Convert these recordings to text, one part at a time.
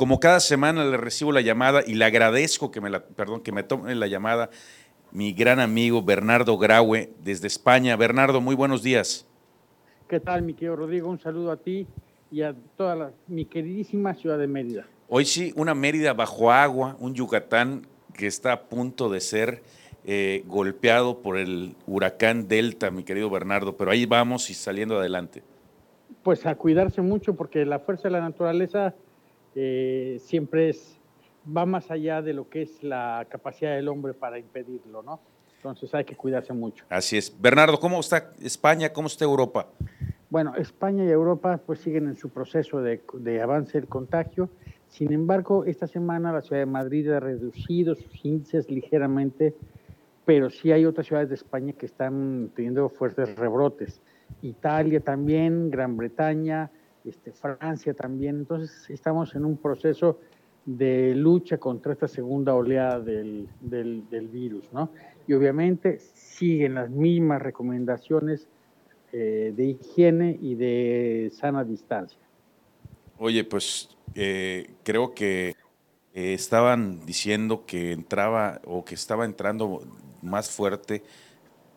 como cada semana le recibo la llamada y le agradezco que me la, perdón, que me tome la llamada mi gran amigo Bernardo Graue desde España. Bernardo, muy buenos días. ¿Qué tal, mi querido Rodrigo? Un saludo a ti y a toda la, mi queridísima ciudad de Mérida. Hoy sí, una Mérida bajo agua, un Yucatán que está a punto de ser eh, golpeado por el huracán Delta, mi querido Bernardo, pero ahí vamos y saliendo adelante. Pues a cuidarse mucho porque la fuerza de la naturaleza eh, siempre es, va más allá de lo que es la capacidad del hombre para impedirlo, ¿no? Entonces hay que cuidarse mucho. Así es. Bernardo, ¿cómo está España? ¿Cómo está Europa? Bueno, España y Europa pues siguen en su proceso de, de avance del contagio. Sin embargo, esta semana la ciudad de Madrid ha reducido sus índices ligeramente pero sí hay otras ciudades de España que están teniendo fuertes rebrotes. Italia también, Gran Bretaña, este, Francia también. Entonces estamos en un proceso de lucha contra esta segunda oleada del, del, virus, ¿no? Y obviamente siguen las mismas recomendaciones eh, de higiene y de sana distancia. Oye, pues eh, creo que eh, estaban diciendo que entraba o que estaba entrando más fuerte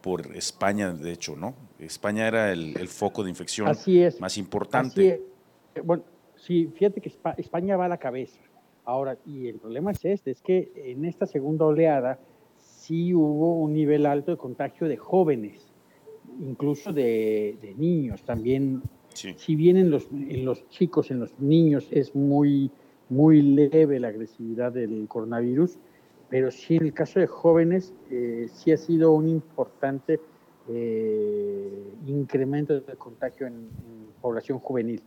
por España, de hecho, ¿no? España era el, foco de infección más importante. Bueno, sí, fíjate que España va a la cabeza. Ahora, y el problema es este, es que en esta segunda oleada sí hubo un nivel alto de contagio de jóvenes, incluso de, niños también. Si bien en los, en los chicos, en los niños es muy, muy leve la agresividad del coronavirus, pero sí en el caso de jóvenes eh, sí ha sido un importante eh, incremento de contagio en, población juvenil,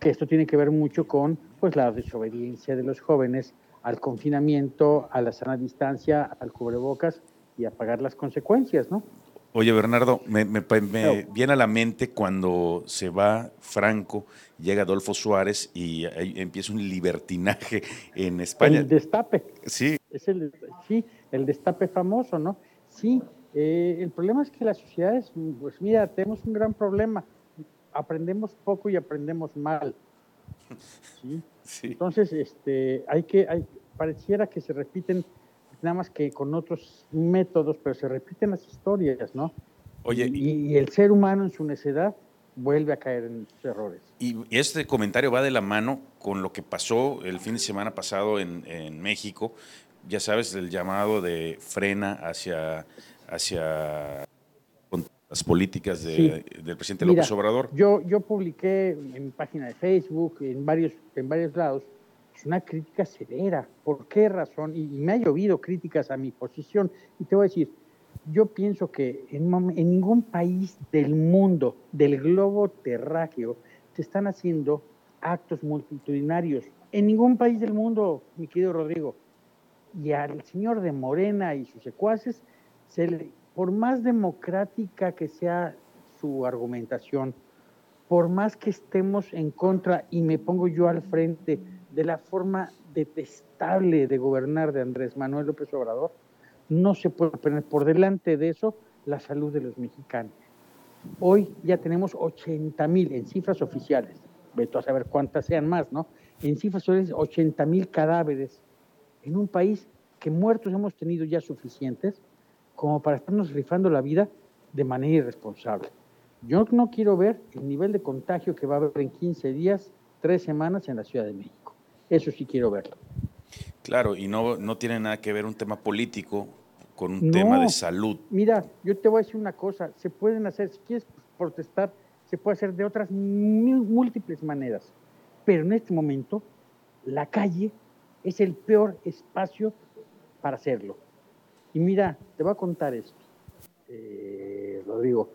que esto tiene que ver mucho con pues, la desobediencia de los jóvenes al confinamiento, a la sana distancia, al cubrebocas y a pagar las consecuencias, ¿no? Oye, Bernardo, me, viene a la mente cuando se va Franco, llega Adolfo Suárez y empieza un libertinaje en España. El destape. Sí. Es el, sí, el destape famoso, ¿no? Sí, eh, el problema es que las sociedades, pues mira, tenemos un gran problema. Aprendemos poco y aprendemos mal. ¿sí? Entonces, este, hay que, hay, pareciera que se repiten nada más que con otros métodos, pero se repiten las historias, ¿no? Oye, y, el ser humano en su necedad vuelve a caer en sus errores. Y este comentario va de la mano con lo que pasó el fin de semana pasado en, México. Ya sabes, el llamado de frena hacia, hacia las políticas del presidente López Obrador. Yo, yo publiqué en mi página de Facebook, en varios, en varios lados, es una crítica severa. ¿Por qué razón? Y, me ha llovido críticas a mi posición. Y te voy a decir, yo pienso que en, ningún país del mundo, del globo terráqueo, se están haciendo actos multitudinarios. En ningún país del mundo, mi querido Rodrigo. Y al señor de Morena y sus secuaces, se por más democrática que sea su argumentación, por más que estemos en contra y me pongo yo al frente de la forma detestable de gobernar de Andrés Manuel López Obrador, no se puede poner por delante de eso la salud de los mexicanos. Hoy ya tenemos 80 mil en cifras oficiales, veto a saber cuántas sean más, ¿no? En cifras oficiales, 80 mil cadáveres en un país que muertos hemos tenido ya suficientes como para estarnos rifando la vida de manera irresponsable. Yo no quiero ver el nivel de contagio que va a haber en 15 días, tres semanas en la Ciudad de México. Eso sí quiero verlo. Claro, y no, no tiene nada que ver un tema político con un tema de salud. Mira, yo te voy a decir una cosa, se pueden hacer, si quieres protestar, se puede hacer de otras múltiples maneras, pero en este momento la calle es el peor espacio para hacerlo. Y mira, te voy a contar esto, eh, Rodrigo.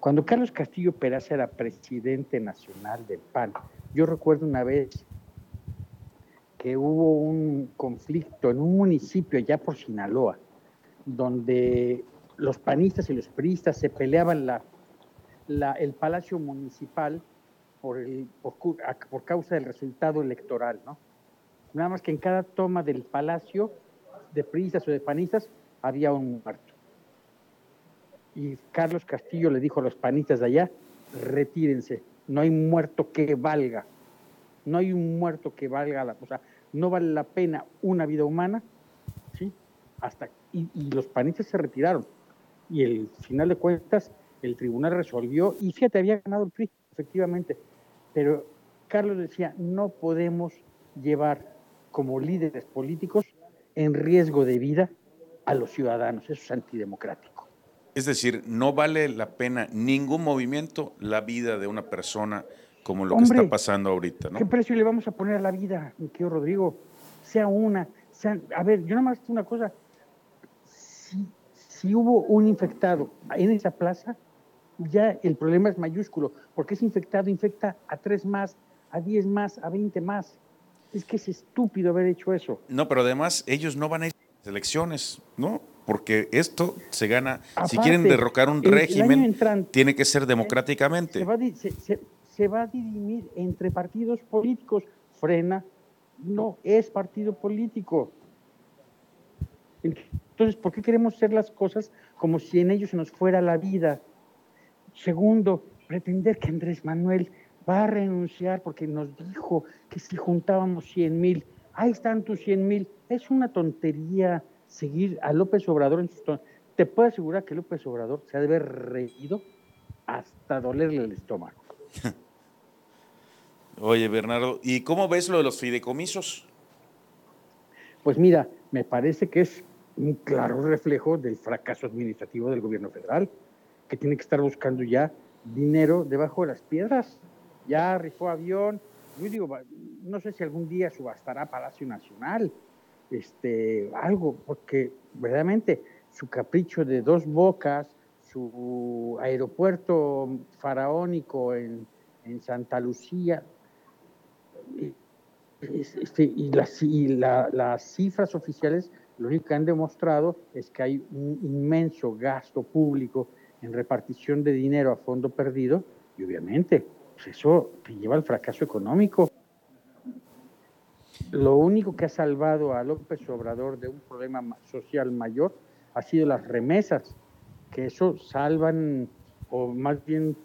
Cuando Carlos Castillo Peraza era presidente nacional del PAN, yo recuerdo una vez que hubo un conflicto en un municipio allá por Sinaloa, donde los panistas y los priistas se peleaban la, el palacio municipal por, el, por, causa del resultado electoral, ¿no? Nada más que en cada toma del palacio de priistas o de panistas había un muerto. Y Carlos Castillo le dijo a los panistas de allá, retírense, no hay muerto que valga. no hay un muerto que valga la, o sea, no vale la pena una vida humana, ¿sí? Hasta, y, los panistas se retiraron. Y el final de cuentas, el tribunal resolvió, y fíjate, había ganado el PRI, efectivamente, pero Carlos decía, no podemos llevar como líderes políticos en riesgo de vida a los ciudadanos, eso es antidemocrático. Es decir, no vale la pena ningún movimiento la vida de una persona como lo que está pasando ahorita, ¿no? ¿Qué precio le vamos a poner a la vida, mi querido Rodrigo? Sea una, sea, a ver, yo nada más una cosa, si, si hubo un infectado en esa plaza, ya el problema es mayúsculo, porque ese infectado infecta a tres más, a diez más, a veinte más. Es que es estúpido haber hecho eso. No, pero además ellos no van a ir a las elecciones, ¿no? Porque esto se gana, si quieren derrocar un régimen, tiene que ser democráticamente. Se va, se, se va a dirimir entre partidos políticos. Frena no es partido político. Entonces, ¿por qué queremos hacer las cosas como si en ellos se nos fuera la vida? Segundo, pretender que Andrés Manuel va a renunciar porque nos dijo que si juntábamos 100 mil, ahí están tus 100 mil. Es una tontería seguir a López Obrador en sus Te puedo asegurar que López Obrador se ha de haber reído hasta dolerle el estómago. Oye, Bernardo, ¿y cómo ves lo de los fideicomisos? Pues mira, me parece que es un claro reflejo del fracaso administrativo del gobierno federal, que tiene que estar buscando ya dinero debajo de las piedras. Ya rifó avión, yo digo, no sé si algún día subastará Palacio Nacional, este, algo, porque verdaderamente su capricho de dos bocas, su aeropuerto faraónico en, en Santa Lucía, este, y, las, cifras oficiales lo único que han demostrado es que hay un inmenso gasto público en repartición de dinero a fondo perdido y obviamente pues eso lleva al fracaso económico. Lo único que ha salvado a López Obrador de un problema social mayor ha sido las remesas, que eso salvan o más bien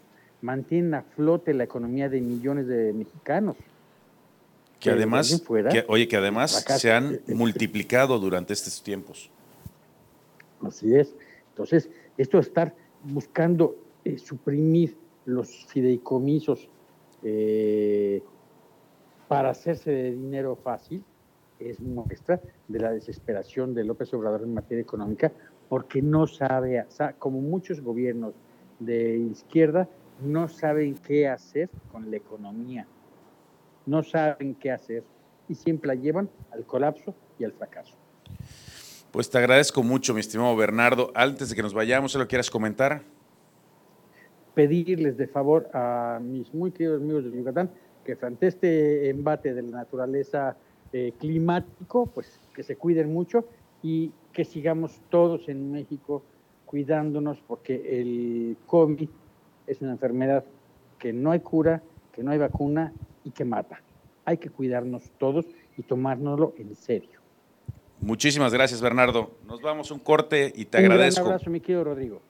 mantienen a flote la economía de millones de mexicanos. Que además, oye, que además se han multiplicado durante estos tiempos. Así es. Entonces, esto de estar buscando eh, suprimir los fideicomisos eh, para hacerse de dinero fácil es muestra de la desesperación de López Obrador en materia económica, porque no sabe, como muchos gobiernos de izquierda, no saben qué hacer con la economía no saben qué hacer y siempre la llevan al colapso y al fracaso. Pues te agradezco mucho, mi estimado Bernardo. Antes de que nos vayamos, ¿se lo quieras comentar? Pedirles de favor a mis muy queridos amigos de Yucatán que frente a este embate de la naturaleza eh, climático, pues que se cuiden mucho y que sigamos todos en México cuidándonos porque el COVID es una enfermedad que no hay cura, que no hay vacuna y que mata. Hay que cuidarnos todos y tomárnoslo en serio. Muchísimas gracias, Bernardo. Nos vamos un corte y te agradezco. Un abrazo, mi querido Rodrigo.